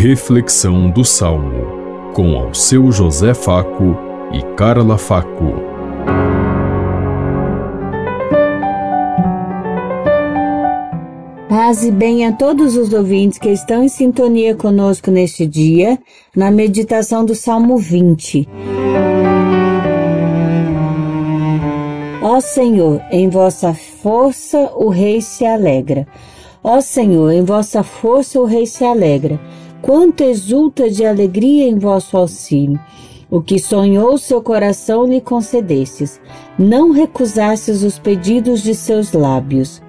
Reflexão do Salmo, com ao seu José Faco e Carla Faco. Paz e bem a todos os ouvintes que estão em sintonia conosco neste dia, na meditação do Salmo 20. Ó Senhor, em vossa força o rei se alegra. Ó Senhor, em vossa força o rei se alegra. Quanto exulta de alegria em vosso auxílio. O que sonhou seu coração lhe concedestes. Não recusastes os pedidos de seus lábios.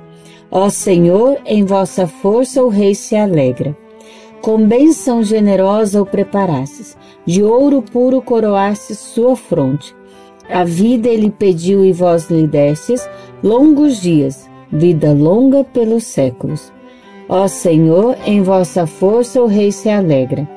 Ó Senhor, em vossa força o rei se alegra. Com bênção generosa o preparastes, de ouro puro coroastes sua fronte. A vida ele pediu e vós lhe destes longos dias, vida longa pelos séculos. Ó Senhor, em vossa força o rei se alegra.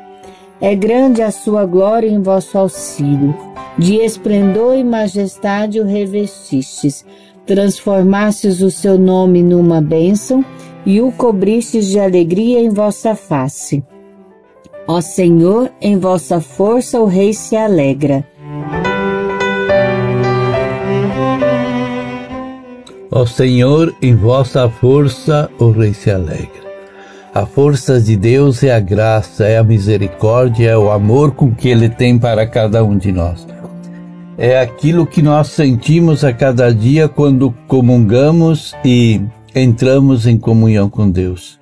É grande a sua glória em vosso auxílio. De esplendor e majestade o revestistes. Transformastes o seu nome numa bênção e o cobristes de alegria em vossa face. Ó Senhor, em vossa força o rei se alegra. Ó Senhor, em vossa força o Rei se alegra. A força de Deus é a graça, é a misericórdia, é o amor com que Ele tem para cada um de nós. É aquilo que nós sentimos a cada dia quando comungamos e entramos em comunhão com Deus.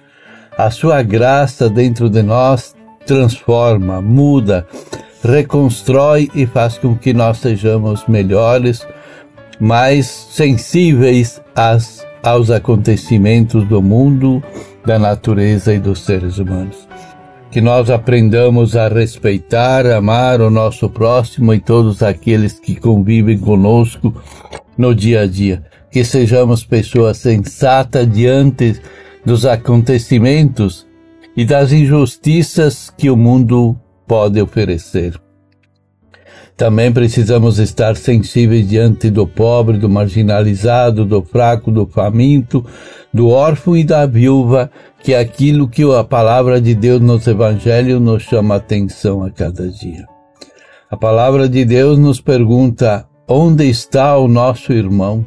A Sua graça dentro de nós transforma, muda, reconstrói e faz com que nós sejamos melhores mais sensíveis às, aos acontecimentos do mundo, da natureza e dos seres humanos. Que nós aprendamos a respeitar, amar o nosso próximo e todos aqueles que convivem conosco no dia a dia. Que sejamos pessoas sensatas diante dos acontecimentos e das injustiças que o mundo pode oferecer. Também precisamos estar sensíveis diante do pobre, do marginalizado, do fraco, do faminto, do órfão e da viúva, que é aquilo que a palavra de Deus nos evangelhos nos chama atenção a cada dia. A palavra de Deus nos pergunta: onde está o nosso irmão?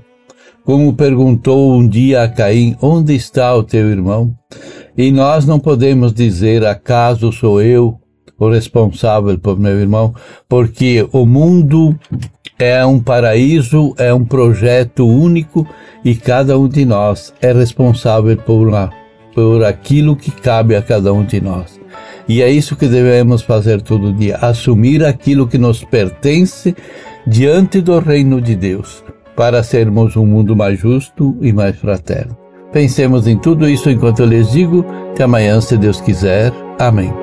Como perguntou um dia a Caim: onde está o teu irmão? E nós não podemos dizer: acaso sou eu o responsável por meu irmão, porque o mundo é um paraíso, é um projeto único e cada um de nós é responsável por, por aquilo que cabe a cada um de nós. E é isso que devemos fazer todo dia: assumir aquilo que nos pertence diante do reino de Deus, para sermos um mundo mais justo e mais fraterno. Pensemos em tudo isso enquanto eu lhes digo. Até amanhã, se Deus quiser. Amém.